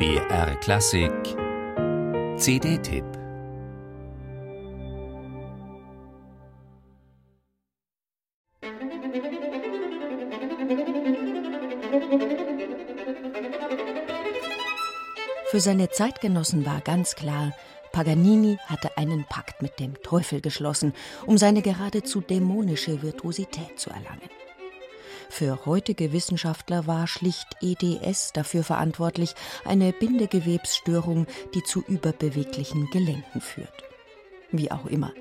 BR Klassik CD-Tipp Für seine Zeitgenossen war ganz klar, Paganini hatte einen Pakt mit dem Teufel geschlossen, um seine geradezu dämonische Virtuosität zu erlangen. Für heutige Wissenschaftler war schlicht EDS dafür verantwortlich, eine Bindegewebsstörung, die zu überbeweglichen Gelenken führt. Wie auch immer.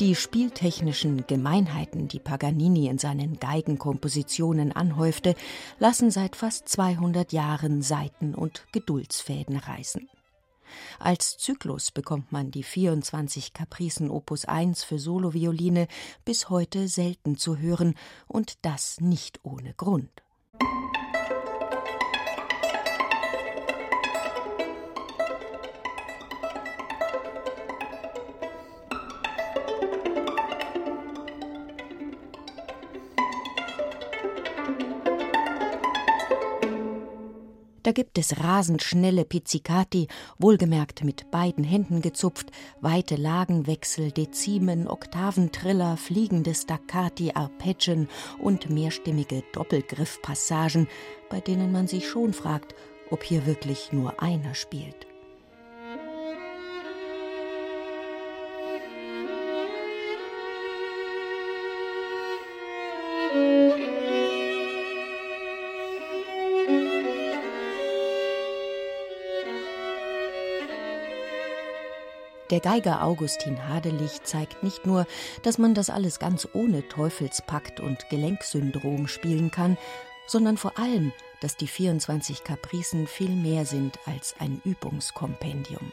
Die spieltechnischen Gemeinheiten, die Paganini in seinen Geigenkompositionen anhäufte, lassen seit fast 200 Jahren Saiten und Geduldsfäden reißen. Als Zyklus bekommt man die 24 Kapricen Opus 1 für Solovioline bis heute selten zu hören und das nicht ohne Grund. Da gibt es rasend schnelle Pizzicati, wohlgemerkt mit beiden Händen gezupft, weite Lagenwechsel, Dezimen, Oktaventriller, fliegende Staccati, Arpeggien und mehrstimmige Doppelgriffpassagen, bei denen man sich schon fragt, ob hier wirklich nur einer spielt. Der Geiger Augustin Hadelich zeigt nicht nur, dass man das alles ganz ohne Teufelspakt und Gelenksyndrom spielen kann, sondern vor allem, dass die 24 Kapricen viel mehr sind als ein Übungskompendium.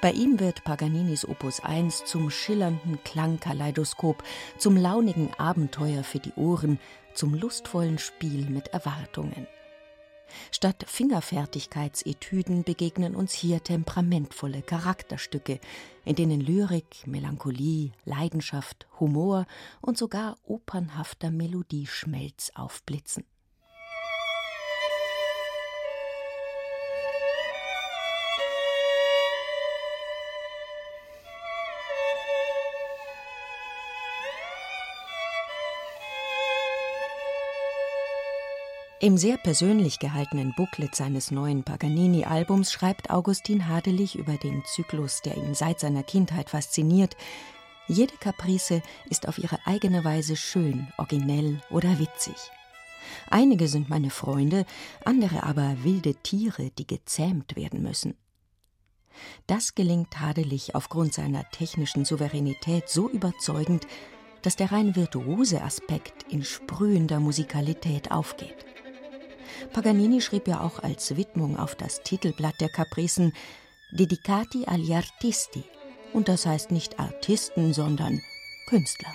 Bei ihm wird Paganinis Opus 1 zum schillernden Klangkaleidoskop, zum launigen Abenteuer für die Ohren, zum lustvollen Spiel mit Erwartungen. Statt Fingerfertigkeitsetüden begegnen uns hier temperamentvolle Charakterstücke, in denen Lyrik, Melancholie, Leidenschaft, Humor und sogar opernhafter Melodieschmelz aufblitzen. Im sehr persönlich gehaltenen Booklet seines neuen Paganini-Albums schreibt Augustin Hadelich über den Zyklus, der ihn seit seiner Kindheit fasziniert. Jede Kaprice ist auf ihre eigene Weise schön, originell oder witzig. Einige sind meine Freunde, andere aber wilde Tiere, die gezähmt werden müssen. Das gelingt Hadelich aufgrund seiner technischen Souveränität so überzeugend, dass der rein virtuose Aspekt in sprühender Musikalität aufgeht. Paganini schrieb ja auch als Widmung auf das Titelblatt der Capricen Dedicati agli artisti. Und das heißt nicht Artisten, sondern Künstler.